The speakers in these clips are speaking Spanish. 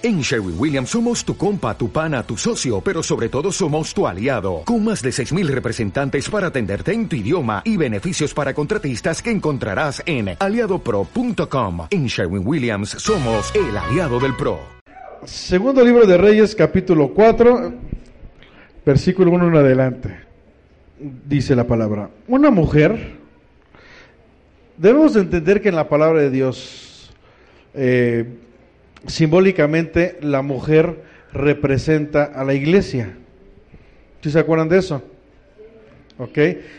En Sherwin Williams somos tu compa, tu pana, tu socio, pero sobre todo somos tu aliado, con más de 6.000 representantes para atenderte en tu idioma y beneficios para contratistas que encontrarás en aliadopro.com. En Sherwin Williams somos el aliado del PRO. Segundo libro de Reyes, capítulo 4, versículo 1 en adelante. Dice la palabra, una mujer, debemos entender que en la palabra de Dios, eh, simbólicamente la mujer representa a la iglesia. ¿Sí se acuerdan de eso? ¿Ok?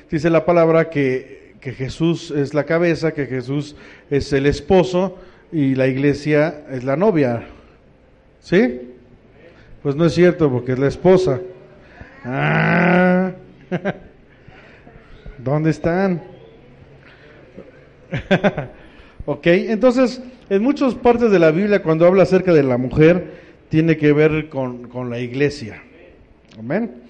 Dice la palabra que, que Jesús es la cabeza, que Jesús es el esposo y la iglesia es la novia. ¿Sí? Pues no es cierto porque es la esposa. Ah. ¿Dónde están? ok, entonces en muchas partes de la Biblia cuando habla acerca de la mujer tiene que ver con, con la iglesia. Amén.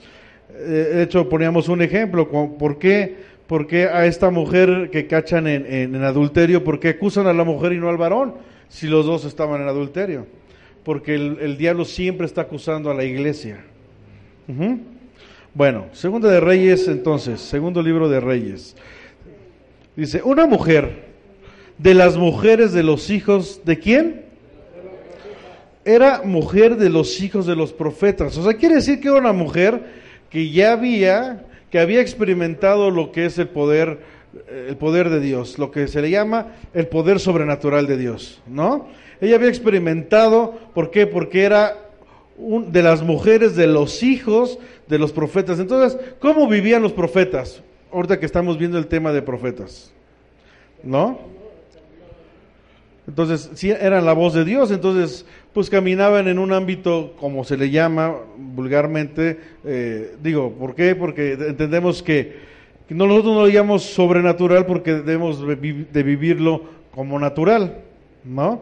Eh, de hecho, poníamos un ejemplo. ¿Por qué, por qué a esta mujer que cachan en, en, adulterio, por qué acusan a la mujer y no al varón si los dos estaban en adulterio? Porque el, el diablo siempre está acusando a la iglesia. Bueno, segundo de Reyes entonces, segundo libro de Reyes. Dice, una mujer de las mujeres de los hijos de quién? Era mujer de los hijos de los profetas. O sea, quiere decir que era una mujer que ya había, que había experimentado lo que es el poder, el poder de Dios, lo que se le llama el poder sobrenatural de Dios, ¿no? Ella había experimentado, ¿por qué? Porque era de las mujeres de los hijos de los profetas. Entonces, ¿cómo vivían los profetas? Ahorita que estamos viendo el tema de profetas, ¿no? Entonces, sí, eran la voz de Dios, entonces, pues caminaban en un ámbito, como se le llama vulgarmente, eh, digo, ¿por qué? Porque entendemos que, nosotros no lo llamamos sobrenatural porque debemos de vivirlo como natural, ¿no?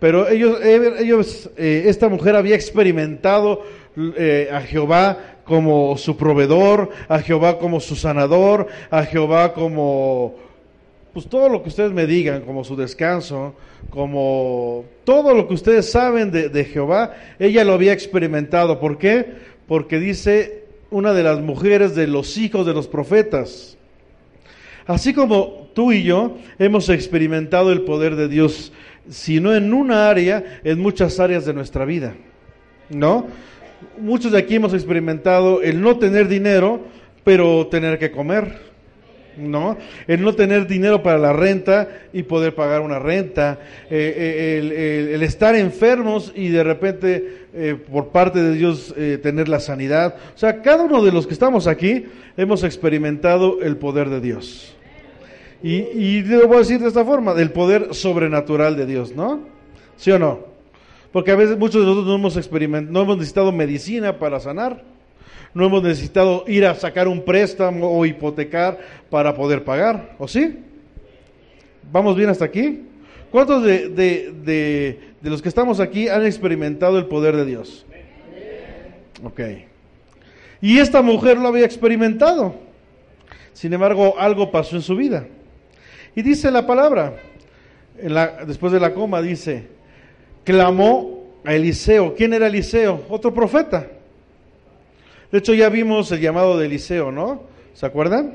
Pero ellos, ellos eh, esta mujer había experimentado eh, a Jehová como su proveedor, a Jehová como su sanador, a Jehová como pues todo lo que ustedes me digan, como su descanso, como todo lo que ustedes saben de, Jehová, ella lo había experimentado. ¿Por qué? Porque dice una de las mujeres de los hijos de los profetas. Así como tú y yo hemos experimentado el poder de Dios, si no en una área, en muchas áreas de nuestra vida. ¿No? Muchos de aquí hemos experimentado el no tener dinero, pero tener que comer. ¿No? El no tener dinero para la renta y poder pagar una renta, eh, el, el, el, estar enfermos y de repente eh, por parte de Dios eh, tener la sanidad. O sea, cada uno de los que estamos aquí hemos experimentado el poder de Dios. Y, y lo voy a decir de esta forma, del poder sobrenatural de Dios, ¿no? ¿Sí o no? Porque a veces muchos de nosotros no hemos experimentado, no hemos necesitado medicina para sanar no hemos necesitado ir a sacar un préstamo o hipotecar para poder pagar, ¿o sí? ¿Vamos bien hasta aquí? ¿Cuántos de, de, de, los que estamos aquí han experimentado el poder de Dios? Ok. Y esta mujer lo había experimentado. Sin embargo, algo pasó en su vida. Y dice la palabra, después de la coma, dice, clamó a Eliseo. ¿Quién era Eliseo? Otro profeta. De hecho, ya vimos el llamado de Eliseo, ¿no? ¿Se acuerdan?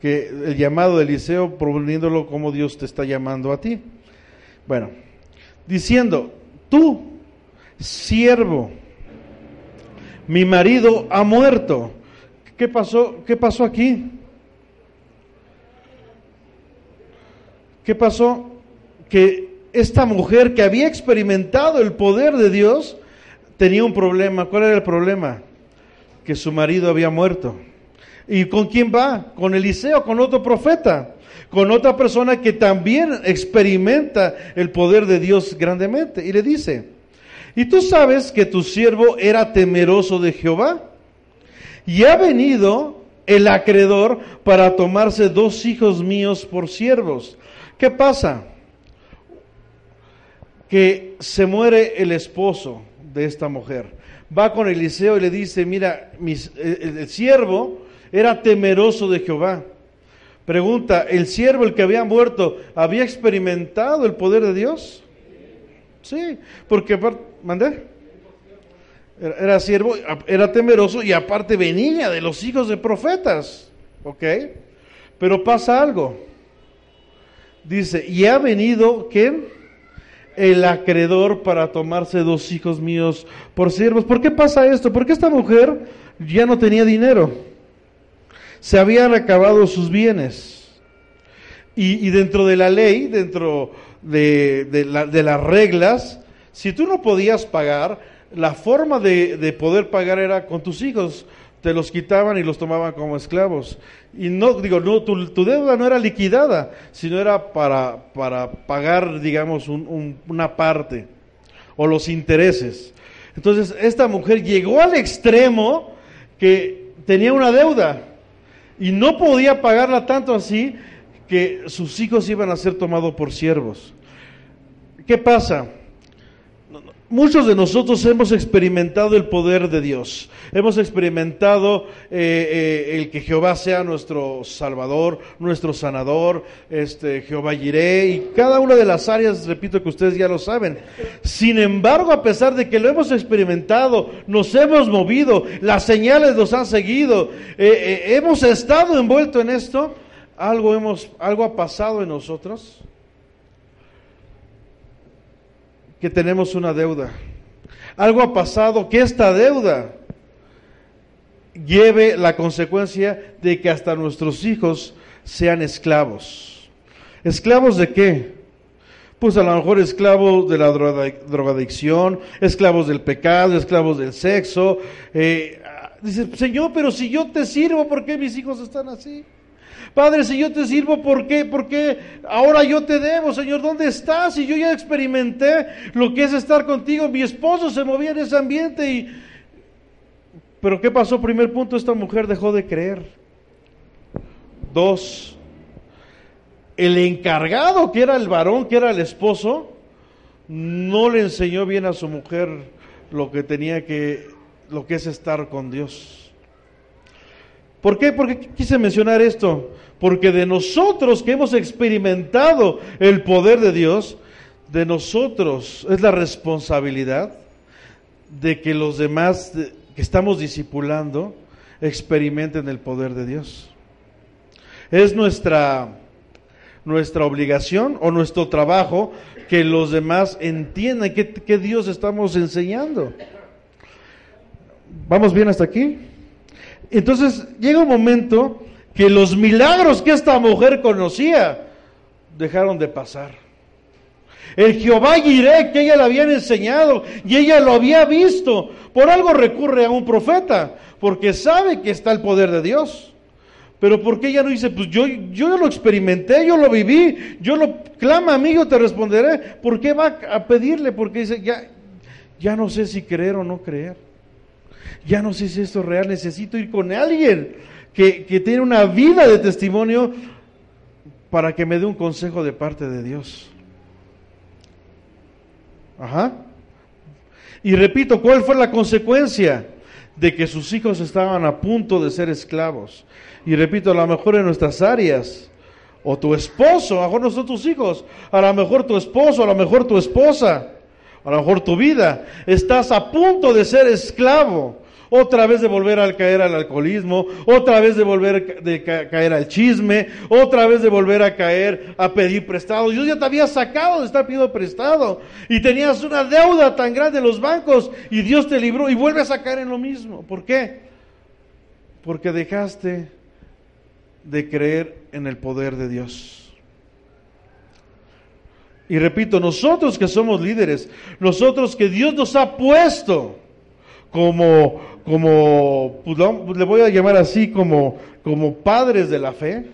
Que el llamado de Eliseo, proveniéndolo como Dios te está llamando a ti. Bueno, diciendo, tú, siervo, mi marido ha muerto. ¿Qué pasó? ¿Qué pasó aquí? ¿Qué pasó? Que esta mujer que había experimentado el poder de Dios tenía un problema. ¿Cuál era el problema? Que su marido había muerto. ¿Y con quién va? Con Eliseo, con otro profeta, con otra persona que también experimenta el poder de Dios grandemente. Y le dice, ¿y tú sabes que tu siervo era temeroso de Jehová? Y ha venido el acreedor para tomarse dos hijos míos por siervos. ¿Qué pasa? Que se muere el esposo de esta mujer va con Eliseo y le dice, mira, el, el, siervo era temeroso de Jehová. Pregunta, ¿el siervo, el que había muerto, había experimentado el poder de Dios? Sí, porque mandé. Era, era siervo, era temeroso y aparte venía de los hijos de profetas. ¿Ok? Pero pasa algo. Dice, y ha venido, ¿quién? El acreedor para tomarse dos hijos míos por siervos. ¿Por qué pasa esto? Porque esta mujer ya no tenía dinero. Se habían acabado sus bienes. Y, dentro de la ley, dentro de, las reglas, si tú no podías pagar, la forma de, poder pagar era con tus hijos. Te los quitaban y los tomaban como esclavos. Y no, digo, no, tu, deuda no era liquidada, sino era para, para pagar, digamos, una parte o los intereses. Entonces, esta mujer llegó al extremo que tenía una deuda y no podía pagarla tanto así que sus hijos iban a ser tomados por siervos. ¿Qué pasa? Muchos de nosotros hemos experimentado el poder de Dios, hemos experimentado eh, eh, el que Jehová sea nuestro Salvador, nuestro sanador, este, Jehová Jiré, y cada una de las áreas, repito que ustedes ya lo saben. Sin embargo, a pesar de que lo hemos experimentado, nos hemos movido, las señales nos han seguido, eh, hemos estado envueltos en esto, algo, hemos, algo ha pasado en nosotros que tenemos una deuda. Algo ha pasado que esta deuda lleve la consecuencia de que hasta nuestros hijos sean esclavos. ¿Esclavos de qué? Pues a lo mejor esclavos de la drogadicción, esclavos del pecado, esclavos del sexo. Eh, dice, Señor, pero si yo te sirvo, ¿por qué mis hijos están así? Padre, si yo te sirvo, ¿por qué? Porque ahora yo te debo, Señor, ¿dónde estás? Y yo ya experimenté lo que es estar contigo. Mi esposo se movía en ese ambiente y... Pero ¿qué pasó? Primer punto, esta mujer dejó de creer. Dos, el encargado, que era el varón, que era el esposo, no le enseñó bien a su mujer lo que tenía que, lo que es estar con Dios. ¿Por qué? Porque quise mencionar esto. Porque de nosotros que hemos experimentado el poder de Dios, de nosotros es la responsabilidad de que los demás que estamos discipulando experimenten el poder de Dios. Es nuestra, nuestra obligación o nuestro trabajo que los demás entiendan qué, qué Dios estamos enseñando. ¿Vamos bien hasta aquí? Entonces llega un momento que los milagros que esta mujer conocía dejaron de pasar. El Jehová Jireh que ella le habían enseñado y ella lo había visto, por algo recurre a un profeta, porque sabe que está el poder de Dios. Pero ¿por qué ella no dice, pues yo, yo lo experimenté, yo lo viví, yo lo clama a mí, yo te responderé? ¿Por qué va a pedirle? Porque dice, ya, ya no sé si creer o no creer ya no sé si esto es real, necesito ir con alguien que, que tiene una vida de testimonio para que me dé un consejo de parte de Dios. Ajá. Y repito, ¿cuál fue la consecuencia? De que sus hijos estaban a punto de ser esclavos. Y repito, a lo mejor en nuestras áreas, o tu esposo, a lo mejor no son tus hijos, a lo mejor tu esposo, a lo mejor tu esposa, a lo mejor tu vida, estás a punto de ser esclavo otra vez de volver a caer al alcoholismo, otra vez de volver a caer al chisme, otra vez de volver a caer a pedir prestado. Dios ya te había sacado de estar pidiendo prestado y tenías una deuda tan grande en los bancos y Dios te libró y vuelves a caer en lo mismo. ¿Por qué? Porque dejaste de creer en el poder de Dios. Y repito, nosotros que somos líderes, nosotros que Dios nos ha puesto como como, pues, le voy a llamar así, como, como padres de la fe,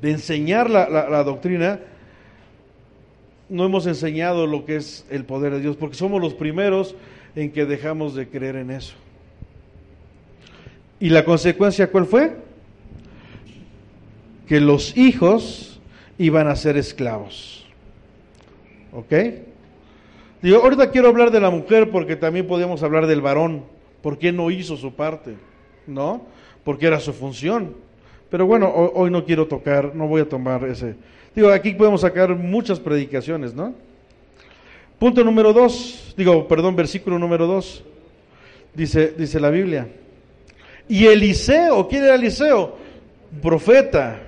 de enseñar la, la, doctrina, no hemos enseñado lo que es el poder de Dios, porque somos los primeros en que dejamos de creer en eso. ¿Y la consecuencia cuál fue? Que los hijos iban a ser esclavos. ¿Ok? Digo, ahorita quiero hablar de la mujer porque también podemos hablar del varón. ¿Por qué no hizo su parte? ¿No? Porque era su función. Pero bueno, hoy, no quiero tocar, no voy a tomar ese. Digo, aquí podemos sacar muchas predicaciones, ¿no? Punto número dos, digo, perdón, versículo número dos, dice, dice la Biblia. Y Eliseo, ¿quién era Eliseo? Profeta,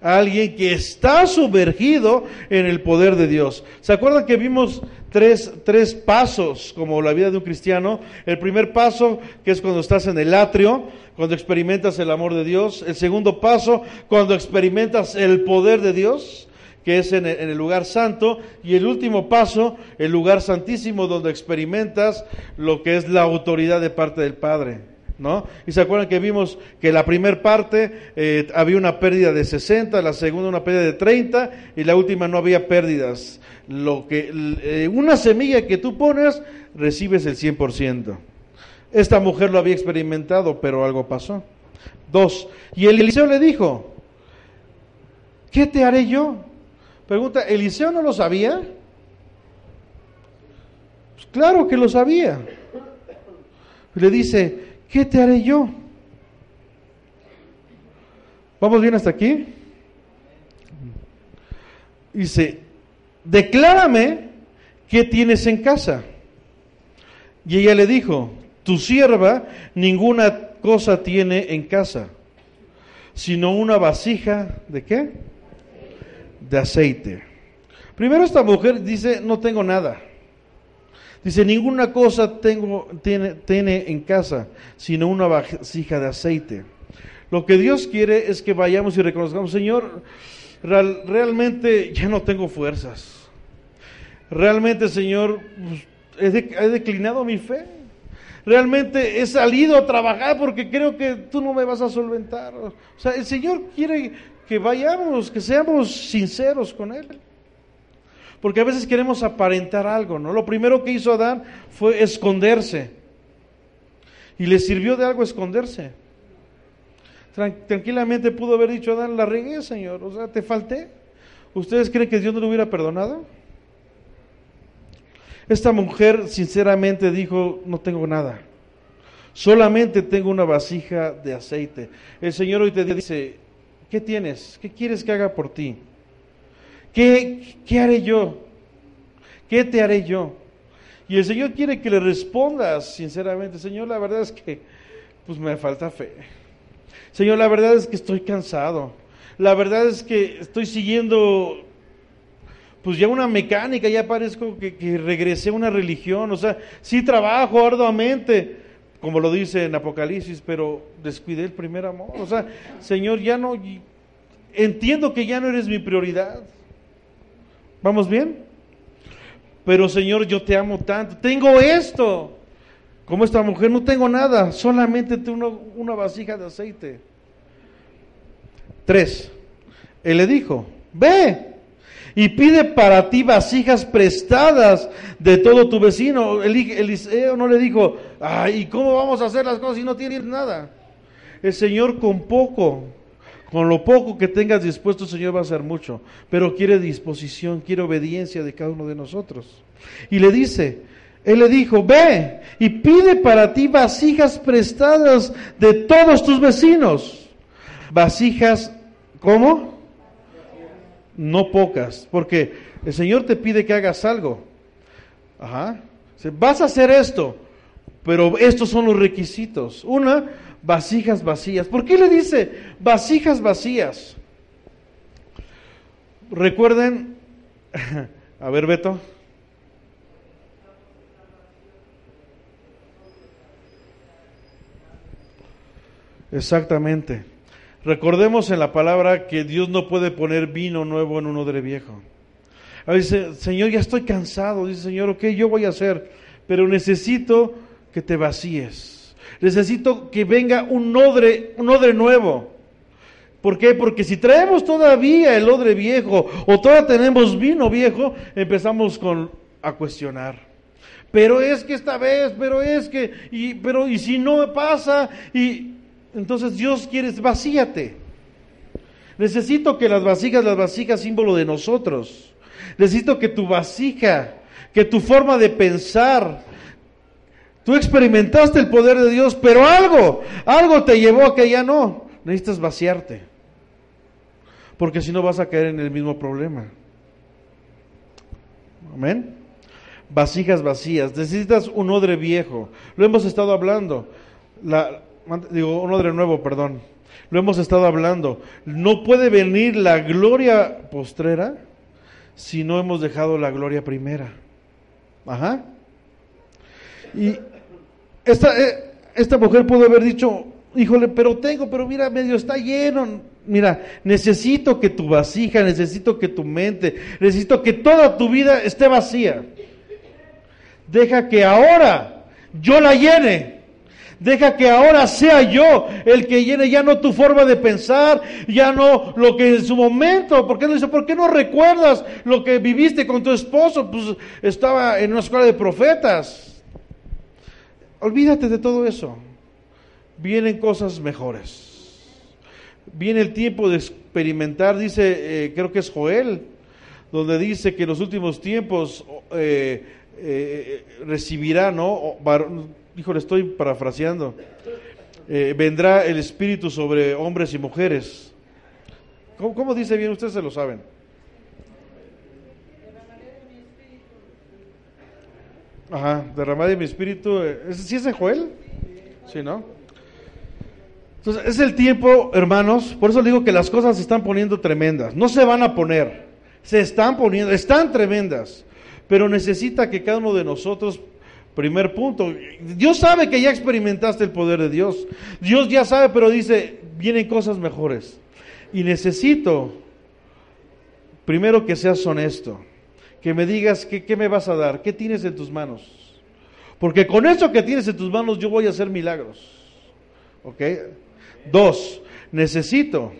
alguien que está sumergido en el poder de Dios. ¿Se acuerdan que vimos tres, tres pasos como la vida de un cristiano? El primer paso, que es cuando estás en el atrio, cuando experimentas el amor de Dios. El segundo paso, cuando experimentas el poder de Dios que es en el, lugar santo, y el último paso, el lugar santísimo, donde experimentas lo que es la autoridad de parte del Padre. ¿No? Y se acuerdan que vimos que la primera parte eh, había una pérdida de 60, la segunda una pérdida de 30 y la última no había pérdidas. Lo que eh, una semilla que tú pones recibes el 100%. Esta mujer lo había experimentado, pero algo pasó. Dos. Y el Eliseo le dijo, ¿qué te haré yo? Pregunta, ¿Eliseo no lo sabía? Pues claro que lo sabía. Le dice, ¿qué te haré yo? ¿Vamos bien hasta aquí? Dice, declárame qué tienes en casa. Y ella le dijo, tu sierva ninguna cosa tiene en casa, sino una vasija de qué? de aceite. Primero esta mujer dice, no tengo nada. Dice, ninguna cosa tengo, tiene, tiene en casa, sino una vasija de aceite. Lo que Dios quiere es que vayamos y reconozcamos, Señor, realmente ya no tengo fuerzas. Realmente, Señor, pues, he, declinado mi fe. Realmente he salido a trabajar porque creo que tú no me vas a solventar. O sea, el Señor quiere que vayamos, que seamos sinceros con Él. Porque a veces queremos aparentar algo, ¿no? Lo primero que hizo Adán fue esconderse. Y le sirvió de algo esconderse. Tranquilamente pudo haber dicho Adán, la regué, Señor, o sea, te falté. ¿Ustedes creen que Dios no lo hubiera perdonado? Esta mujer sinceramente dijo, no tengo nada. Solamente tengo una vasija de aceite. El Señor hoy te dice, ¿Qué tienes? ¿Qué quieres que haga por ti? ¿Qué, haré yo? ¿Qué te haré yo? Y el Señor quiere que le respondas sinceramente, Señor, la verdad es que pues me falta fe. Señor, la verdad es que estoy cansado. La verdad es que estoy siguiendo pues ya una mecánica, ya parezco que, que regresé a una religión. O sea, sí trabajo arduamente, como lo dice en Apocalipsis, pero descuidé el primer amor. O sea, Señor, ya no, entiendo que ya no eres mi prioridad. ¿Vamos bien? Pero Señor, yo te amo tanto. Tengo esto. Como esta mujer, no tengo nada, solamente tengo una vasija de aceite. Tres. Él le dijo, ve y pide para ti vasijas prestadas de todo tu vecino. Eliseo no le dijo, ay, ¿y cómo vamos a hacer las cosas si no tienes nada? El Señor con poco, con lo poco que tengas dispuesto, Señor va a hacer mucho, pero quiere disposición, quiere obediencia de cada uno de nosotros. Y le dice, él le dijo, ve y pide para ti vasijas prestadas de todos tus vecinos. Vasijas, ¿cómo? no pocas, porque el Señor te pide que hagas algo. Ajá. Vas a hacer esto, pero estos son los requisitos. Una, vasijas vacías. ¿Por qué le dice vasijas vacías? Recuerden, a ver Beto. Exactamente. Recordemos en la palabra que Dios no puede poner vino nuevo en un odre viejo. A veces, Señor, ya estoy cansado. Dice, Señor, ok, yo voy a hacer, pero necesito que te vacíes. Necesito que venga un odre, un odre nuevo. ¿Por qué? Porque si traemos todavía el odre viejo o todavía tenemos vino viejo, empezamos a cuestionar. Pero es que esta vez, pero es que, y, pero y si no pasa, y entonces Dios quiere, vacíate. Necesito que las vasijas, las vasijas símbolo de nosotros. Necesito que tu vasija, que tu forma de pensar, tú experimentaste el poder de Dios, pero algo, algo te llevó a que ya no. Necesitas vaciarte. Porque si no vas a caer en el mismo problema. Amén. vasijas vacías, necesitas un odre viejo. Lo hemos estado hablando. La, digo, un odre nuevo, perdón. Lo hemos estado hablando. No puede venir la gloria postrera si no hemos dejado la gloria primera. Ajá. Y esta, eh, esta mujer pudo haber dicho, híjole, pero tengo, pero mira, medio está lleno. Mira, necesito que tu vasija, necesito que tu mente, necesito que toda tu vida esté vacía. Deja que ahora yo la llene. Deja que ahora sea yo el que llene ya no tu forma de pensar, ya no lo que en su momento, ¿por qué no dice, por qué no recuerdas lo que viviste con tu esposo? Pues estaba en una escuela de profetas. Olvídate de todo eso. Vienen cosas mejores. Viene el tiempo de experimentar, dice, eh, creo que es Joel, donde dice que en los últimos tiempos eh, eh, recibirá, ¿no? Híjole, estoy parafraseando. vendrá el Espíritu sobre hombres y mujeres. ¿Cómo, dice bien? Ustedes se lo saben. Ajá, derramaré mi espíritu. ¿Sí es de Joel? Sí, ¿no? Entonces, es el tiempo, hermanos, por eso digo que las cosas se están poniendo tremendas. No se van a poner, se están poniendo, están tremendas. Pero necesita que cada uno de nosotros, primer punto, Dios sabe que ya experimentaste el poder de Dios. Dios ya sabe, pero dice, vienen cosas mejores. Y necesito, primero que seas honesto, que me digas que, qué me vas a dar, qué tienes en tus manos. Porque con eso que tienes en tus manos yo voy a hacer milagros. ¿Ok? Dos, necesito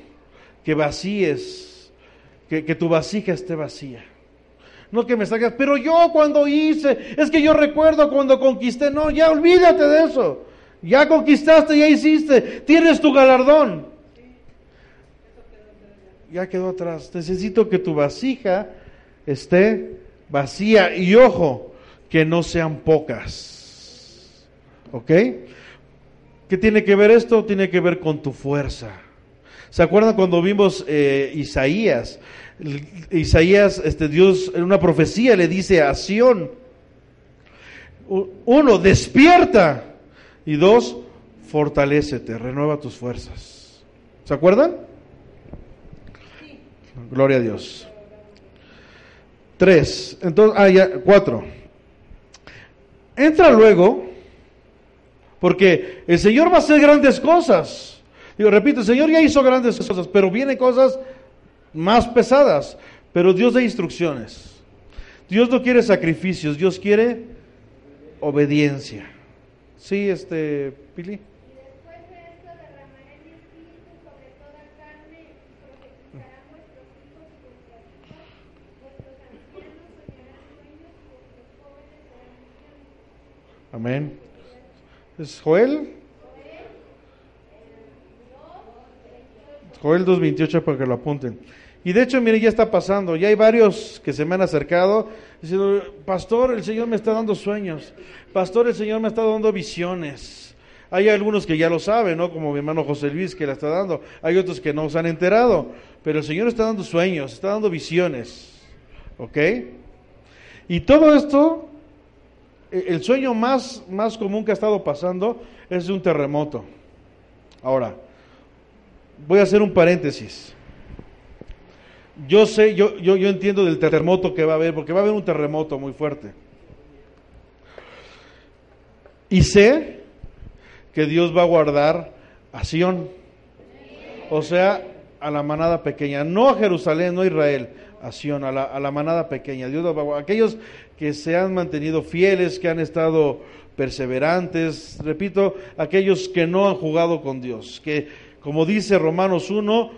que vacíes, que, tu vasija esté vacía. No que me saques, pero yo cuando hice, es que yo recuerdo cuando conquisté, no, ya olvídate de eso. Ya conquistaste, ya hiciste, tienes tu galardón. Ya quedó atrás. Necesito que tu vasija esté vacía y ojo, que no sean pocas. ¿Ok? ¿Qué tiene que ver esto? Tiene que ver con tu fuerza. ¿Se acuerdan cuando vimos eh, Isaías? Isaías, este Dios en una profecía le dice a Sión, uno, despierta y dos, fortalécete, renueva tus fuerzas. ¿Se acuerdan? Gloria a Dios. Tres, entonces, ah, ya, cuatro. Entra luego porque el Señor va a hacer grandes cosas. Digo, repito, el Señor ya hizo grandes cosas, pero vienen cosas más pesadas. Pero Dios da instrucciones. Dios no quiere sacrificios, Dios quiere obediencia. Sí, este, Pili. Amén. ¿Es Joel? Joel 2.28 para que lo apunten. Y de hecho, mire, ya está pasando. Ya hay varios que se me han acercado diciendo, pastor, el Señor me está dando sueños. Pastor, el Señor me está dando visiones. Hay algunos que ya lo saben, ¿no? Como mi hermano José Luis que la está dando. Hay otros que no se han enterado. Pero el Señor está dando sueños, está dando visiones. ¿Ok? Y todo esto el sueño más, más común que ha estado pasando es de un terremoto. Ahora, voy a hacer un paréntesis. Yo sé, yo, yo, yo entiendo del terremoto que va a haber, porque va a haber un terremoto muy fuerte. Y sé que Dios va a guardar a Sion, o sea, a la manada pequeña, no a Jerusalén, no a Israel, a Sion, a la, a la manada pequeña. Dios aquellos que se han mantenido fieles, que han estado perseverantes, repito, aquellos que no han jugado con Dios, que como dice Romanos 1,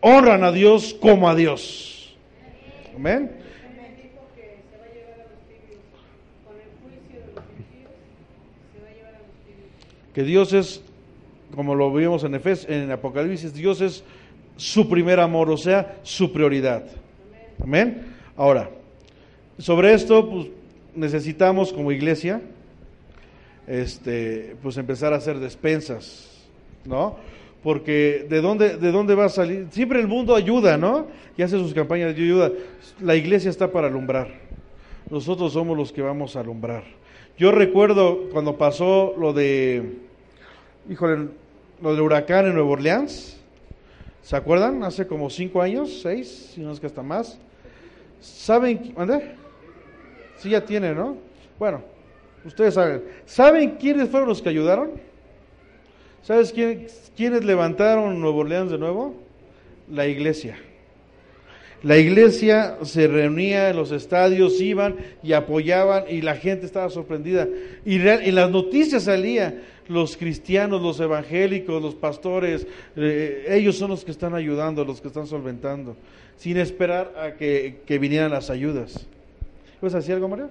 honran a Dios como a Dios. Amén. Que Dios es, como lo vimos en, Efes, en Apocalipsis, Dios es su primer amor, o sea, su prioridad. Amén. Ahora, sobre esto, pues, necesitamos como iglesia, este, pues empezar a hacer despensas, ¿no? Porque de dónde, de dónde va a salir, siempre el mundo ayuda, ¿no? Y hace sus campañas de ayuda. La iglesia está para alumbrar. nosotros somos los que vamos a alumbrar. Yo recuerdo cuando pasó lo de, híjole, lo del huracán en Nueva Orleans, ¿se acuerdan? Hace como cinco años, seis, si no es que hasta más. ¿Saben, dónde? Sí, ya tiene, ¿no? Bueno, ustedes saben. ¿Saben quiénes fueron los que ayudaron? ¿Sabes quién, quiénes levantaron Nueva Orleans de nuevo? La iglesia. La iglesia se reunía en los estadios, iban y apoyaban y la gente estaba sorprendida. Y en las noticias salía los cristianos, los evangélicos, los pastores, eh, ellos son los que están ayudando, los que están solventando, sin esperar a que, que vinieran las ayudas. ¿Puedes decir algo, María?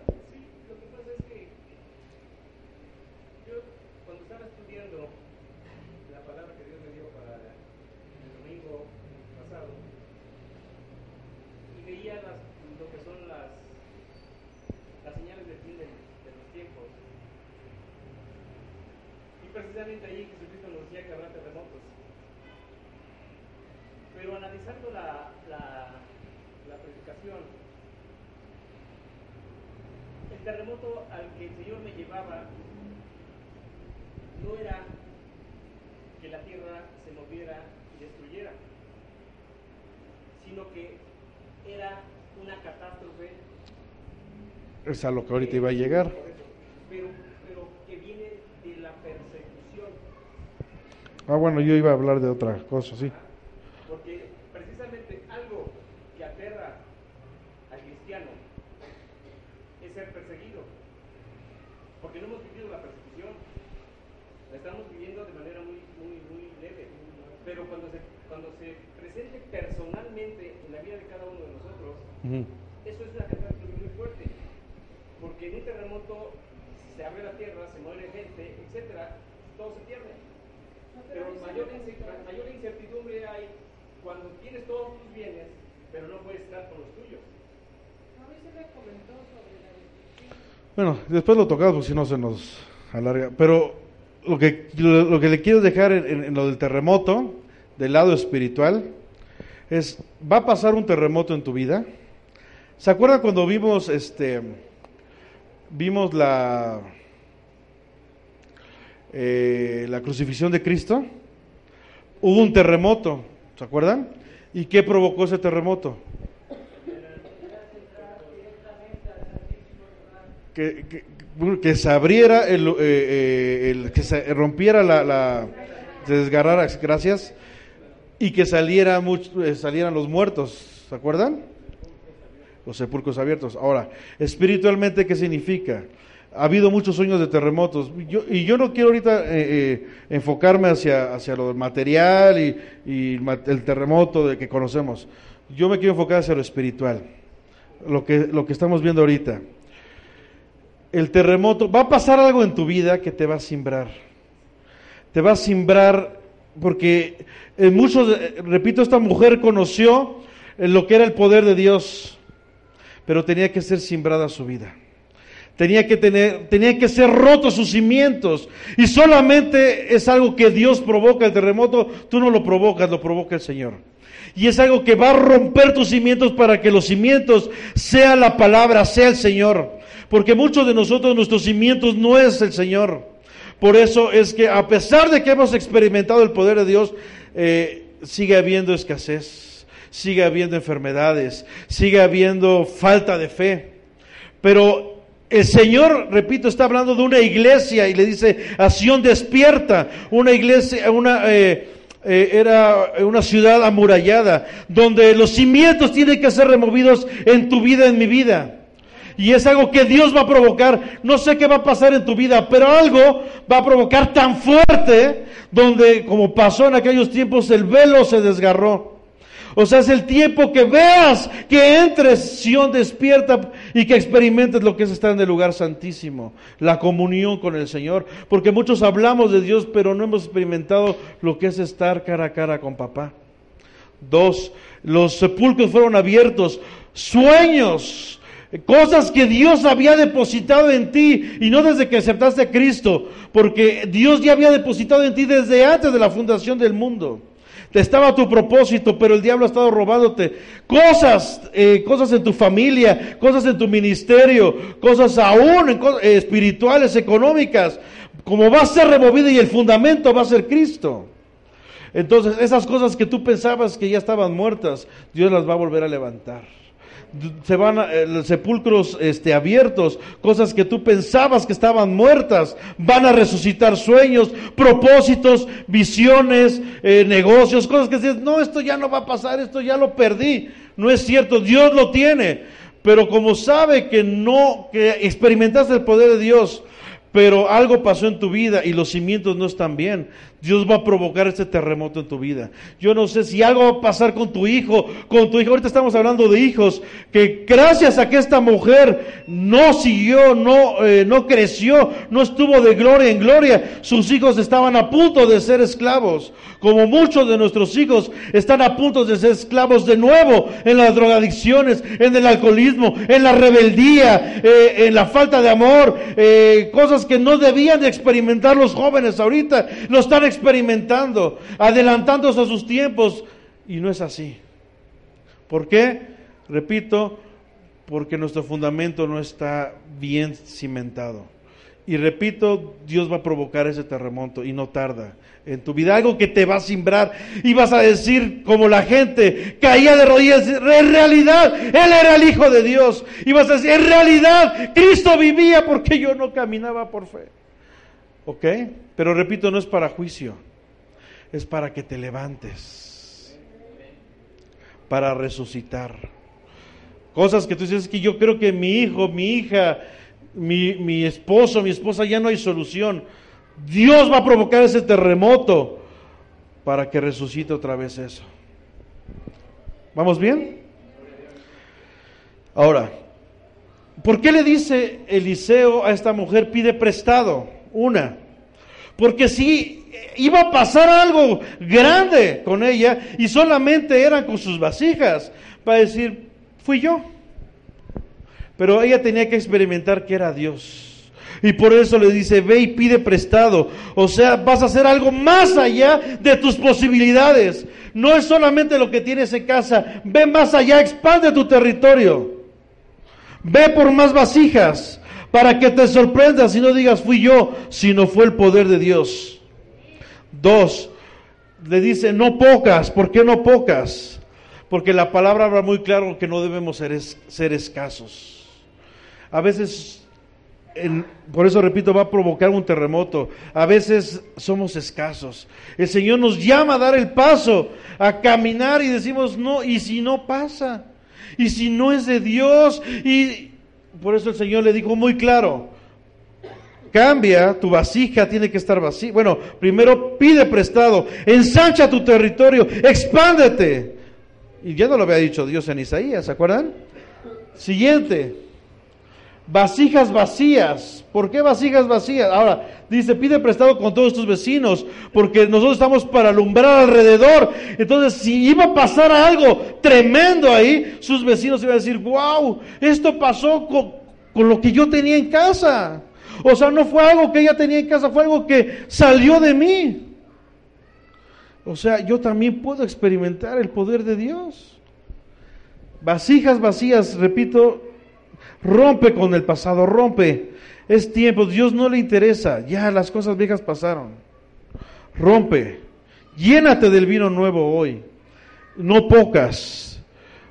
Es a lo que ahorita iba a llegar. Pero, pero que viene de la persecución. Ah, bueno, yo iba a hablar de otra cosa, sí. Porque precisamente algo que aterra al cristiano es ser perseguido. Porque no hemos vivido la persecución. La estamos viviendo de manera muy, muy, muy leve. Pero cuando se, cuando se presente personalmente en la vida de cada uno de nosotros, eso es una catástrofe muy fuerte porque en un terremoto se abre la tierra, se muere gente, etcétera, todo se pierde. Pero mayor, mayor incertidumbre hay cuando tienes todos tus bienes, pero no puedes estar con los tuyos. Bueno, después lo tocamos, porque si no se nos alarga. Pero lo que, lo, que le quiero dejar en, en, lo del terremoto, del lado espiritual, es, va a pasar un terremoto en tu vida. ¿Se acuerdan cuando vimos este vimos la, eh, la crucifixión de Cristo, hubo un terremoto, ¿se acuerdan? ¿Y qué provocó ese terremoto? Que, que, se abriera, el, eh, eh, el, que se rompiera la, la, se desgarrara, gracias, y que saliera mucho, salieran los muertos, ¿se acuerdan? Los sepulcros abiertos. Ahora, espiritualmente, ¿qué significa? Ha habido muchos sueños de terremotos. y yo no quiero ahorita eh, eh, enfocarme hacia, hacia lo material y, el terremoto de que conocemos. Yo me quiero enfocar hacia lo espiritual, lo que, lo que estamos viendo ahorita. El terremoto, va a pasar algo en tu vida que te va a simbrar. Te va a simbrar porque en muchos, repito, esta mujer conoció lo que era el poder de Dios pero tenía que ser simbrada su vida. Tenía que, tener, tenía que ser rotos sus cimientos. Y solamente es algo que Dios provoca el terremoto. Tú no lo provocas, lo provoca el Señor. Y es algo que va a romper tus cimientos para que los cimientos sea la palabra, sea el Señor. Porque muchos de nosotros, nuestros cimientos no es el Señor. Por eso es que a pesar de que hemos experimentado el poder de Dios, eh, sigue habiendo escasez sigue habiendo enfermedades, sigue habiendo falta de fe. Pero el Señor, repito, está hablando de una iglesia y le dice, acción despierta, una iglesia, una... Eh, eh, era una ciudad amurallada, donde los cimientos tienen que ser removidos en tu vida, en mi vida. Y es algo que Dios va a provocar. No sé qué va a pasar en tu vida, pero algo va a provocar tan fuerte, donde como pasó en aquellos tiempos, el velo se desgarró. O sea, es el tiempo que veas que entres, Sion despierta y que experimentes lo que es estar en el lugar santísimo, la comunión con el Señor. Porque muchos hablamos de Dios, pero no hemos experimentado lo que es estar cara a cara con papá. Dos, los sepulcros fueron abiertos, sueños, cosas que Dios había depositado en ti y no desde que aceptaste a Cristo, porque Dios ya había depositado en ti desde antes de la fundación del mundo. Estaba tu propósito, pero el diablo ha estado robándote. Cosas, eh, cosas en tu familia, cosas en tu ministerio, cosas aún eh, espirituales, económicas, como va a ser removida y el fundamento va a ser Cristo. Entonces, esas cosas que tú pensabas que ya estaban muertas, Dios las va a volver a levantar se van a, eh, sepulcros este, abiertos, cosas que tú pensabas que estaban muertas, van a resucitar sueños, propósitos, visiones, eh, negocios, cosas que dices, no, esto ya no va a pasar, esto ya lo perdí. No es cierto, Dios lo tiene, pero como sabe que no, que experimentaste el poder de Dios, pero algo pasó en tu vida y los cimientos no están bien. Dios va a provocar este terremoto en tu vida. Yo no sé si algo va a pasar con tu hijo, con tu hijo. Ahorita estamos hablando de hijos, que gracias a que esta mujer no siguió, no, eh, no creció, no estuvo de gloria en gloria, sus hijos estaban a punto de ser esclavos. Como muchos de nuestros hijos están a punto de ser esclavos de nuevo en las drogadicciones, en el alcoholismo, en la rebeldía, eh, en la falta de amor, eh, cosas que no debían de experimentar los jóvenes ahorita, lo están experimentando, adelantándose a sus tiempos. Y no es así. ¿Por qué? Repito, porque nuestro fundamento no está bien cimentado. Y repito, Dios va a provocar ese terremoto y no tarda en tu vida, algo que te va a simbrar y vas a decir como la gente caía de rodillas, en realidad Él era el Hijo de Dios y vas a decir, en realidad Cristo vivía porque yo no caminaba por fe. ¿Ok? Pero repito, no es para juicio, es para que te levantes, para resucitar. Cosas que tú dices que yo creo que mi hijo, mi hija, mi, mi esposo, mi esposa ya no hay solución. Dios va a provocar ese terremoto para que resucite otra vez eso. ¿Vamos bien? Ahora, ¿por qué le dice Eliseo a esta mujer pide prestado? Una, porque si iba a pasar algo grande con ella y solamente eran con sus vasijas, para decir, fui yo. Pero ella tenía que experimentar que era Dios. Y por eso le dice, ve y pide prestado. O sea, vas a hacer algo más allá de tus posibilidades. No es solamente lo que tienes en casa. Ve más allá, expande tu territorio. Ve por más vasijas para que te sorprendas y no digas fui yo, sino fue el poder de Dios. Dos, le dice no pocas, ¿por qué no pocas? Porque la palabra habla muy claro que no debemos ser, ser escasos. A veces, por eso repito, va a provocar un terremoto. A veces somos escasos. El Señor nos llama a dar el paso, a caminar y decimos no, y si no pasa, y si no es de Dios, y por eso el Señor le dijo muy claro, cambia, tu vasija tiene que estar vacía. Bueno, primero pide prestado, ensancha tu territorio, expándete. Y ya no lo había dicho Dios en Isaías, ¿se acuerdan? Siguiente, vasijas vacías. ¿Por qué vasijas vacías? Ahora, dice, pide prestado con todos tus vecinos, porque nosotros estamos para alumbrar alrededor. Entonces, si iba a pasar algo tremendo ahí, sus vecinos iban a decir, wow, esto pasó con, con lo que yo tenía en casa. O sea, no fue algo que ella tenía en casa, fue algo que salió de mí. O sea, yo también puedo experimentar el poder de Dios. Vasijas vacías, repito, rompe con el pasado, rompe. Es tiempo, Dios no le interesa, ya las cosas viejas pasaron. Rompe, llénate del vino nuevo hoy, no pocas.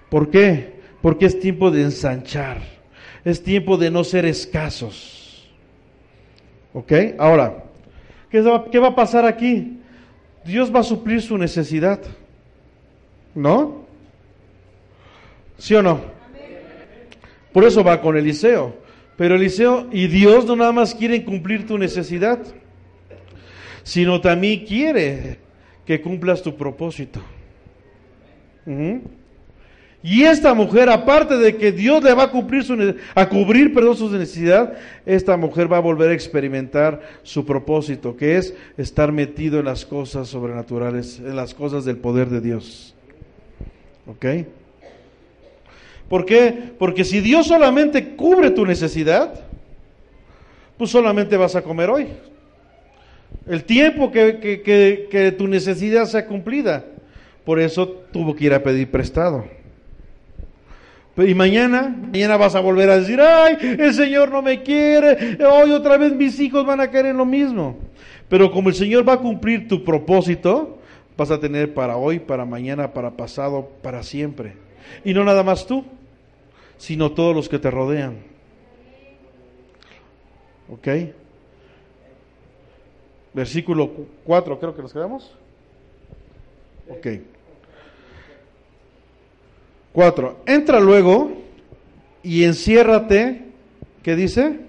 ¿Por qué? Porque es tiempo de ensanchar, es tiempo de no ser escasos. ¿Ok? Ahora, ¿qué va, qué va a pasar aquí? Dios va a suplir su necesidad. ¿No? ¿Sí o no? Por eso va con Eliseo. Pero Eliseo y Dios no nada más quieren cumplir tu necesidad, sino también quiere que cumplas tu propósito. Y esta mujer, aparte de que Dios le va a cumplir su, a cubrir perdón, su necesidad, esta mujer va a volver a experimentar su propósito, que es estar metido en las cosas sobrenaturales, en las cosas del poder de Dios. ¿Ok? ¿Por qué? Porque si Dios solamente cubre tu necesidad, pues solamente vas a comer hoy. El tiempo que, tu necesidad sea cumplida. Por eso tuvo que ir a pedir prestado. Y mañana, mañana vas a volver a decir, ay, el Señor no me quiere, hoy otra vez mis hijos van a caer en lo mismo. Pero como el Señor va a cumplir tu propósito, vas a tener para hoy, para mañana, para pasado, para siempre. Y no nada más tú, sino todos los que te rodean. ¿Ok? Versículo 4, creo que nos quedamos. Ok. 4. Entra luego y enciérrate, ¿qué dice?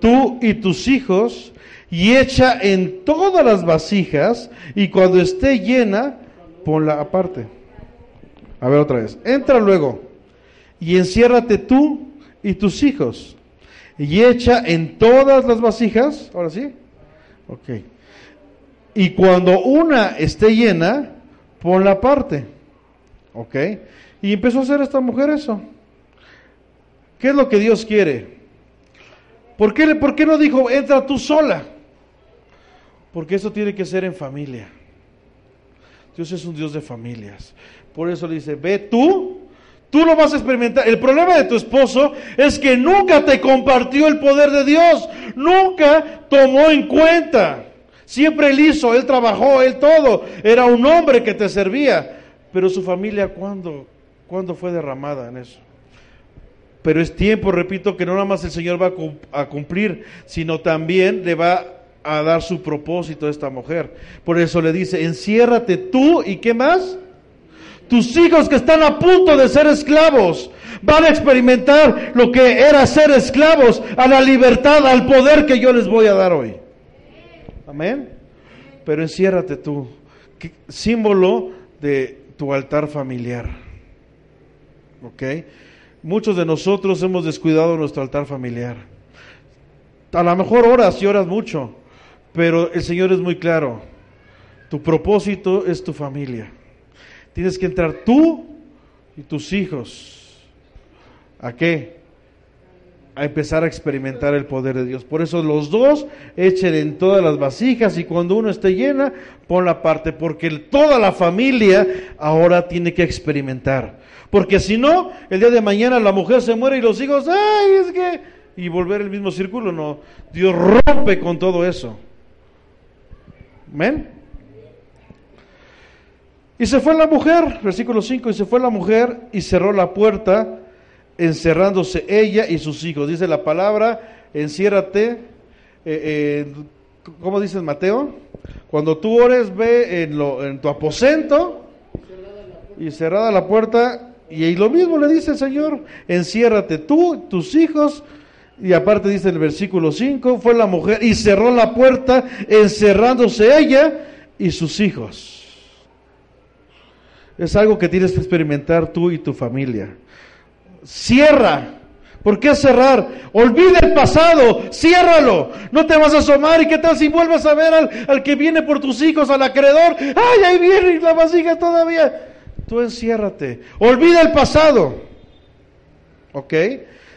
Tú y tus hijos, y echa en todas las vasijas, y cuando esté llena, ponla aparte. A ver otra vez. Entra luego y enciérrate tú y tus hijos, y echa en todas las vasijas, ahora sí. Ok. Y cuando una esté llena, ponla aparte. ¿Ok? Y empezó a hacer esta mujer eso. ¿Qué es lo que Dios quiere? ¿Por qué, ¿Por qué no dijo, entra tú sola? Porque eso tiene que ser en familia. Dios es un Dios de familias. Por eso le dice, ve tú, tú lo vas a experimentar. El problema de tu esposo es que nunca te compartió el poder de Dios, nunca tomó en cuenta. Siempre él hizo, él trabajó, él todo. Era un hombre que te servía. Pero su familia, ¿cuándo? ¿Cuándo fue derramada en eso? Pero es tiempo, repito, que no nada más el Señor va a cumplir, sino también le va a dar su propósito a esta mujer. Por eso le dice, enciérrate tú y qué más? Tus hijos que están a punto de ser esclavos van a experimentar lo que era ser esclavos a la libertad, al poder que yo les voy a dar hoy. Amén. Pero enciérrate tú, símbolo de tu altar familiar. ¿ok? Muchos de nosotros hemos descuidado nuestro altar familiar. A lo mejor oras y oras mucho, pero el Señor es muy claro. Tu propósito es tu familia. Tienes que entrar tú y tus hijos. ¿A qué? A empezar a experimentar el poder de Dios. Por eso los dos echen en todas las vasijas y cuando uno esté llena, pon la parte, porque toda la familia ahora tiene que experimentar. Porque si no, el día de mañana la mujer se muere y los hijos, ay, es que... Y volver el mismo círculo, no. Dios rompe con todo eso. ¿Amén? Y se fue la mujer, versículo 5, y se fue la mujer y cerró la puerta, encerrándose ella y sus hijos. Dice la palabra, enciérrate, eh, eh, ¿cómo dice Mateo? Cuando tú ores, ve en, lo, en tu aposento y cerrada la puerta y lo mismo le dice el Señor, enciérrate tú, tus hijos, y aparte dice el versículo 5, fue la mujer y cerró la puerta, encerrándose ella y sus hijos. Es algo que tienes que experimentar tú y tu familia. Cierra. ¿Por qué cerrar? Olvida el pasado, ciérralo. No te vas a asomar y qué tal si vuelves a ver al, al que viene por tus hijos, al acreedor. ¡Ay, ahí viene la vasija todavía! Tú enciérrate. Olvida el pasado. ¿Ok?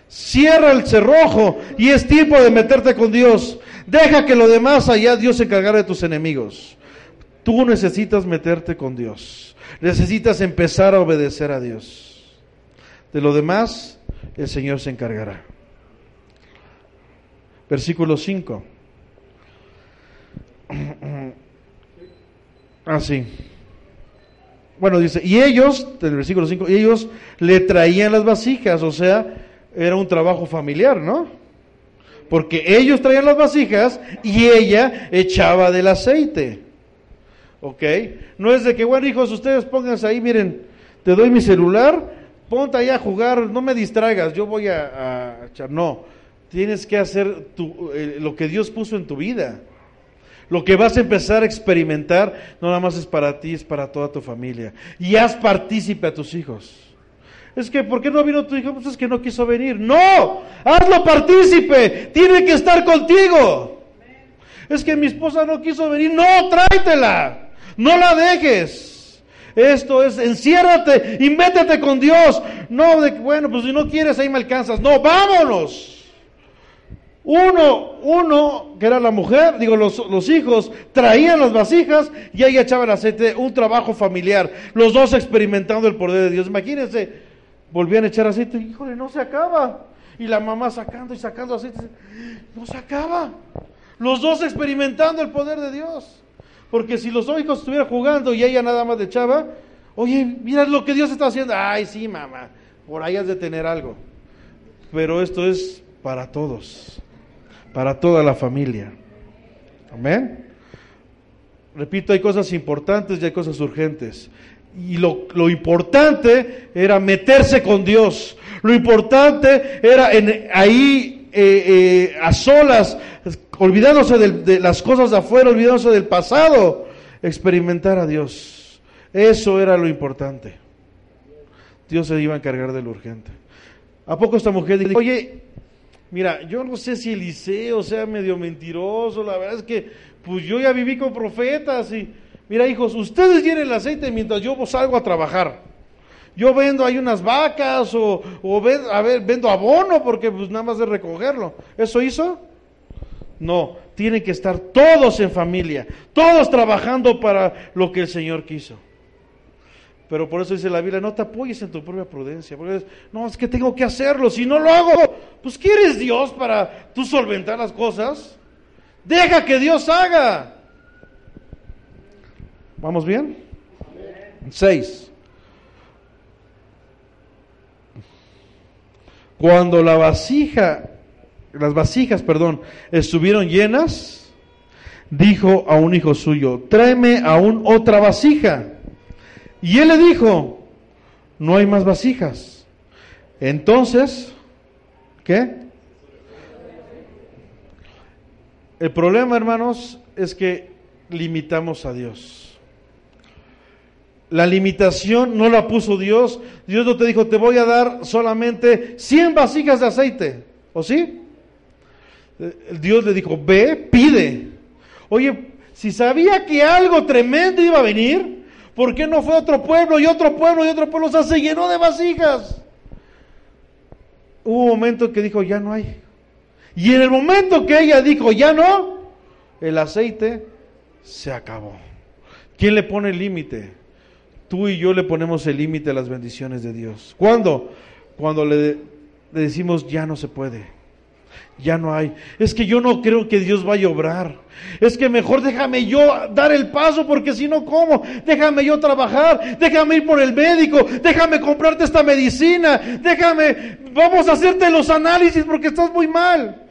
Cierra el cerrojo y es tiempo de meterte con Dios. Deja que lo demás allá Dios se encargará de tus enemigos. Tú necesitas meterte con Dios. Necesitas empezar a obedecer a Dios. De lo demás, el Señor se encargará. Versículo 5. Así. Ah, bueno, dice, y ellos, en el versículo 5, y ellos le traían las vasijas, o sea, era un trabajo familiar, ¿no? Porque ellos traían las vasijas y ella echaba del aceite. ¿Ok? No es de que, bueno, hijos, ustedes pónganse ahí, miren, te doy mi celular, ponte ahí a jugar, no me distraigas, yo voy a, echar. No, tienes que hacer eh, lo que Dios puso en tu vida. Lo que vas a empezar a experimentar no nada más es para ti, es para toda tu familia. Y haz partícipe a tus hijos. Es que, ¿por qué no vino tu hijo? Pues es que no quiso venir. No, hazlo partícipe. Tiene que estar contigo. Es que mi esposa no quiso venir. No, tráetela. No la dejes. Esto es, enciérrate y métete con Dios. No, de bueno, pues si no quieres, ahí me alcanzas. No, vámonos. Uno, uno, que era la mujer, digo, los, los hijos, traían las vasijas y ahí echaban aceite, un trabajo familiar, los dos experimentando el poder de Dios. Imagínense, volvían a echar aceite, híjole, no se acaba. Y la mamá sacando y sacando aceite, no se acaba. Los dos experimentando el poder de Dios. Porque si los hijos estuvieran jugando y ella nada más le echaba, oye, mira lo que Dios está haciendo. Ay, sí, mamá, por ahí has de tener algo. Pero esto es para todos para toda la familia. Amén. Repito, hay cosas importantes y hay cosas urgentes. Y lo, lo, importante era meterse con Dios. Lo importante era en, ahí eh, eh, a solas, olvidándose de, las cosas de afuera, olvidándose del pasado, experimentar a Dios. Eso era lo importante. Dios se iba a encargar de lo urgente. ¿A poco esta mujer dice, oye, Mira, yo no sé si Eliseo sea medio mentiroso, la verdad es que pues yo ya viví con profetas y mira hijos, ustedes llenen el aceite mientras yo salgo a trabajar. Yo vendo ahí unas vacas o, o a ver, vendo abono porque pues nada más de recogerlo. ¿Eso hizo? No, tienen que estar todos en familia, todos trabajando para lo que el Señor quiso. Pero por eso dice la Biblia, no te apoyes en tu propia prudencia. Porque no, es que tengo que hacerlo. Si no lo hago, pues ¿quieres Dios para tú solventar las cosas? Deja que Dios haga. ¿Vamos bien? Seis. Cuando la vasija, las vasijas, perdón, estuvieron llenas, dijo a un hijo suyo, tráeme aún otra vasija. Y él le dijo, no hay más vasijas. Entonces, ¿qué? El problema, hermanos, es que limitamos a Dios. La limitación no la puso Dios. Dios no te dijo, te voy a dar solamente 100 vasijas de aceite. ¿O sí? Dios le dijo, ve, pide. Oye, si sabía que algo tremendo iba a venir, ¿Por qué no fue otro pueblo y otro pueblo y otro pueblo? O sea, se llenó de vasijas. Hubo un momento que dijo, ya no hay. Y en el momento que ella dijo, ya no, el aceite se acabó. ¿Quién le pone el límite? Tú y yo le ponemos el límite a las bendiciones de Dios. ¿Cuándo? Cuando le, decimos, ya no se puede ya no hay. Es que yo no creo que Dios vaya a obrar. Es que mejor déjame yo dar el paso porque si no, ¿cómo? Déjame yo trabajar, déjame ir por el médico, déjame comprarte esta medicina, déjame, vamos a hacerte los análisis porque estás muy mal.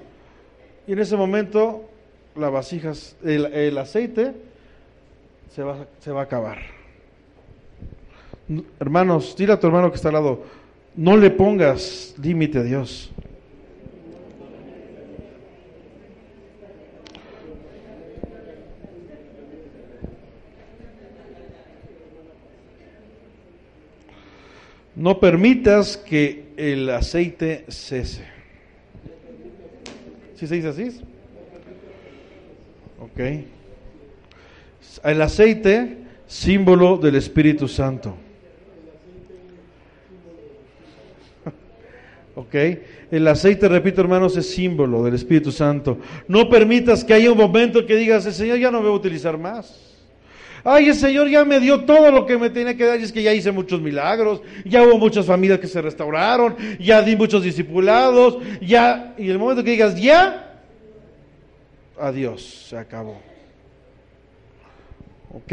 Y en ese momento, la vasijas, el, el aceite se va, se va a acabar. Hermanos, dile a tu hermano que está al lado, no le pongas límite a Dios. No permitas que el aceite cese. ¿Sí se dice así? Ok. El aceite, símbolo del Espíritu Santo. ¿Ok? El aceite, repito hermanos, es símbolo del Espíritu Santo. No permitas que haya un momento que digas, el Señor ya no me va a utilizar más. Ay, el Señor ya me dio todo lo que me tenía que dar y es que ya hice muchos milagros, ya hubo muchas familias que se restauraron, ya di muchos discipulados, ya, y el momento que digas ya, adiós, se acabó. ¿Ok?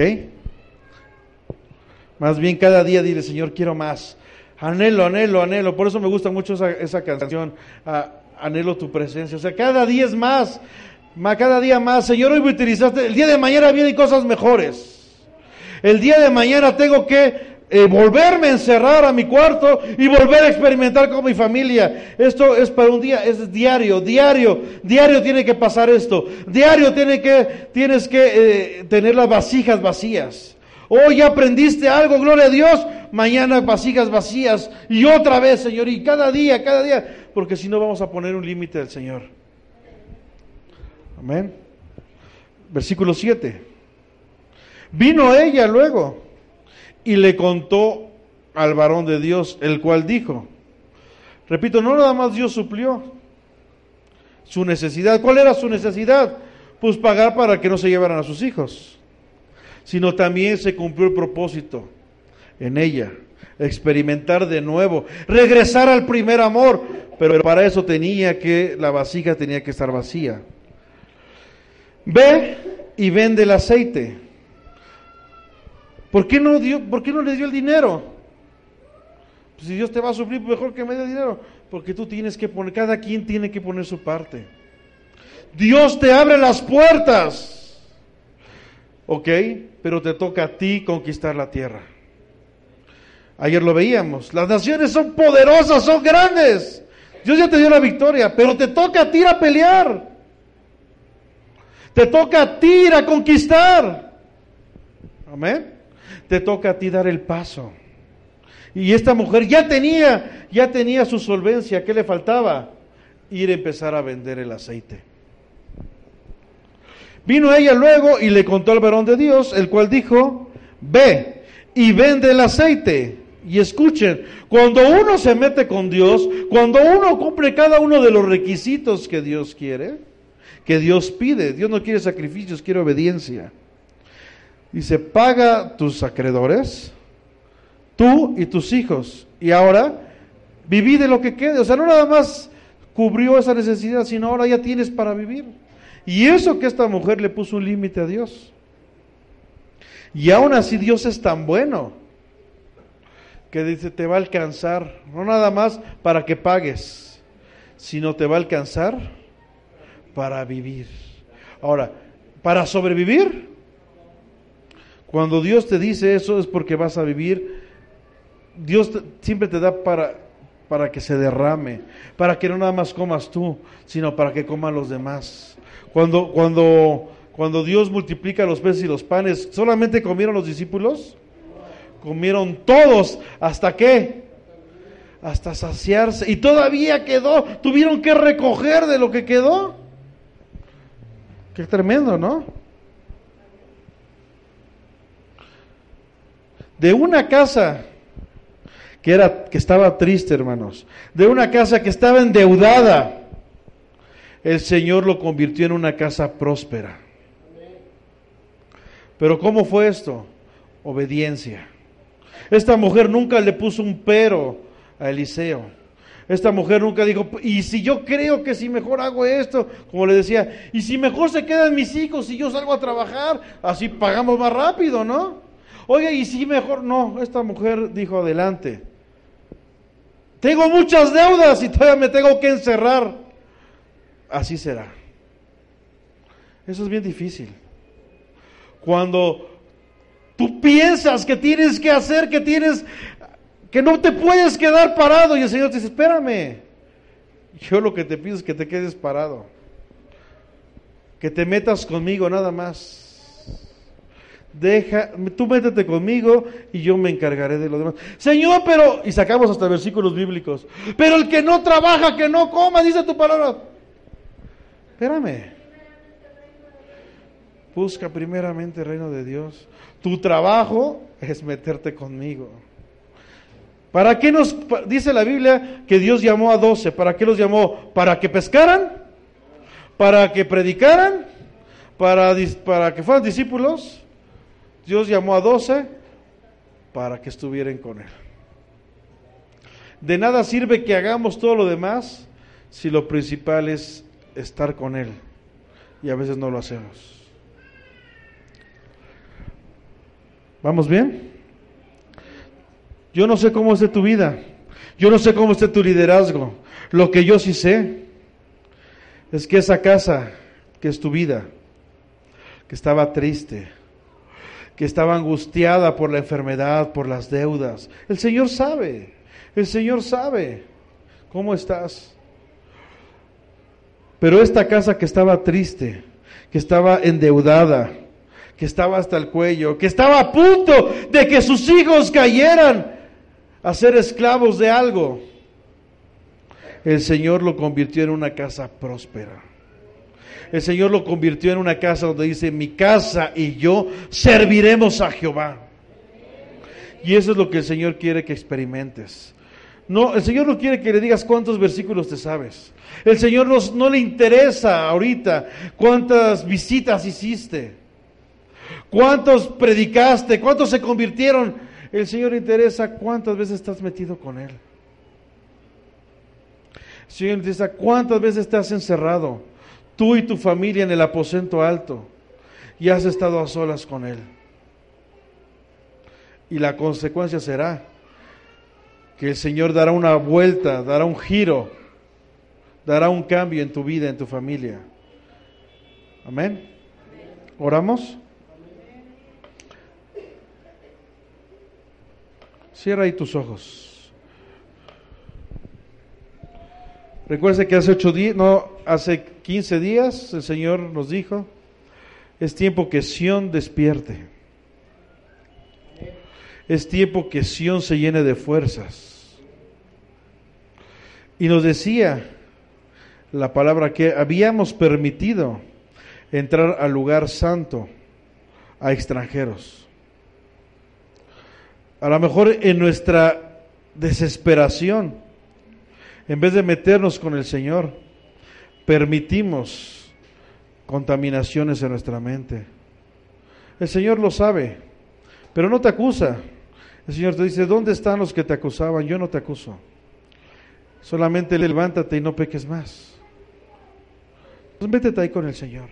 Más bien cada día dile, Señor, quiero más. Anhelo, anhelo, anhelo. Por eso me gusta mucho esa, esa canción, ah, anhelo tu presencia. O sea, cada día es más, cada día más. Señor, hoy me utilizaste, el día de mañana vienen cosas mejores. El día de mañana tengo que eh, volverme a encerrar a mi cuarto y volver a experimentar con mi familia. Esto es para un día, es diario, diario, diario tiene que pasar esto. Diario tiene que, tienes que eh, tener las vasijas vacías. Hoy ya aprendiste algo, gloria a Dios. Mañana vasijas vacías. Y otra vez, Señor. Y cada día, cada día. Porque si no vamos a poner un límite al Señor. Amén. Versículo 7. Vino ella luego y le contó al varón de Dios, el cual dijo, repito, no nada más Dios suplió, su necesidad. ¿Cuál era su necesidad? Pues pagar para que no se llevaran a sus hijos. Sino también se cumplió el propósito en ella, experimentar de nuevo, regresar al primer amor, pero para eso tenía que, la vasija tenía que estar vacía. Ve y vende el aceite. ¿Por qué no, dio, por qué no le dio el dinero? Pues si Dios te va a suplir, mejor que me dé dinero. Porque tú tienes que poner, cada quien tiene que poner su parte. Dios te abre las puertas. ¿Ok? Pero te toca a ti conquistar la tierra. Ayer lo veíamos. Las naciones son poderosas, son grandes. Dios ya te dio la victoria, pero te toca a ti a pelear. Te toca a ti ir a conquistar. Amén. Te toca a ti dar el paso. Y esta mujer ya tenía, ya tenía su solvencia. ¿Qué le faltaba? Ir a empezar a vender el aceite. Vino ella luego y le contó al varón de Dios, el cual dijo, ve y vende el aceite. Y escuchen, cuando uno se mete con Dios, cuando uno cumple cada uno de los requisitos que Dios quiere, que Dios pide, Dios no quiere sacrificios, quiere obediencia. Dice, paga tus acreedores, tú y tus hijos. Y ahora, viví de lo que quede. O sea, no nada más cubrió esa necesidad, sino ahora ya tienes para vivir. Y eso que esta mujer le puso un límite a Dios. Y aún así Dios es tan bueno que dice, te va a alcanzar, no nada más para que pagues, sino te va a alcanzar para vivir. Ahora, para sobrevivir, cuando Dios te dice eso es porque vas a vivir, Dios siempre te da para, para que se derrame, para que no nada más comas tú, sino para que coman los demás. Cuando, cuando, cuando Dios multiplica los peces y los panes, ¿solamente comieron los discípulos? Comieron todos. ¿Hasta qué? Hasta saciarse. Y todavía quedó. Tuvieron que recoger de lo que quedó. Qué tremendo, ¿no? De una casa que era que estaba triste, hermanos, de una casa que estaba endeudada, el Señor lo convirtió en una casa próspera. Pero ¿cómo fue esto? Obediencia. Esta mujer nunca le puso un pero a Eliseo. Esta mujer nunca dijo, y si yo creo que si mejor hago esto, como le decía, y si mejor se quedan mis hijos y yo salgo a trabajar, así pagamos más rápido, ¿no? Oye, y si mejor, no, esta mujer dijo, adelante. Tengo muchas deudas y todavía me tengo que encerrar así será. Eso es bien difícil. Cuando tú piensas que tienes que hacer, que tienes, que no te puedes quedar parado y el Señor te dice, espérame. Yo lo que te pido es que te quedes parado. Que te metas conmigo nada más. Deja, tú métete conmigo y yo me encargaré de lo demás. Señor, pero, y sacamos hasta versículos bíblicos, pero el que no trabaja, que no coma, dice tu palabra. Espérame. Busca primeramente el reino de Dios. Tu trabajo es meterte conmigo. ¿Para qué nos dice la Biblia que Dios llamó a doce? ¿Para qué los llamó? ¿Para que pescaran? ¿Para que predicaran? ¿Para, para que fueran discípulos? Dios llamó a doce para que estuvieran con Él. De nada sirve que hagamos todo lo demás si lo principal es estar con Él. Y a veces no lo hacemos. ¿Vamos bien? Yo no sé cómo esté tu vida. Yo no sé cómo esté tu liderazgo. Lo que yo sí sé es que esa casa, que es tu vida, que estaba triste, que estaba angustiada por la enfermedad, por las deudas, el Señor sabe, el Señor sabe cómo estás. Pero esta casa que estaba triste, que estaba endeudada, que estaba hasta el cuello, que estaba a punto de que sus hijos cayeran a ser esclavos de algo, el Señor lo convirtió en una casa próspera. El Señor lo convirtió en una casa donde dice, mi casa y yo serviremos a Jehová. Y eso es lo que el Señor quiere que experimentes. No, el Señor no quiere que le digas cuántos versículos te sabes. El Señor no le interesa ahorita cuántas visitas hiciste, cuántos predicaste, cuántos se convirtieron. El Señor le interesa cuántas veces estás metido con Él. El Señor le interesa cuántas veces estás encerrado, tú y tu familia en el aposento alto, y has estado a solas con Él. Y la consecuencia será que el Señor dará una vuelta, dará un giro, dará un cambio en tu vida, en tu familia. Amén. ¿Oramos? Cierra ahí tus ojos. Recuerda que hace ocho días, no, hace 15 días el Señor nos dijo, es tiempo que Sión despierte. Es tiempo que Sión se llene de fuerzas. Y nos decía la palabra que habíamos permitido entrar al lugar santo a extranjeros. A lo mejor en nuestra desesperación, en vez de meternos con el Señor, permitimos contaminaciones en nuestra mente. El Señor lo sabe, pero no te acusa. El Señor te dice, ¿dónde están los que te acusaban? Yo no te acuso. Solamente levántate y no peques más. Entonces métete ahí con el Señor.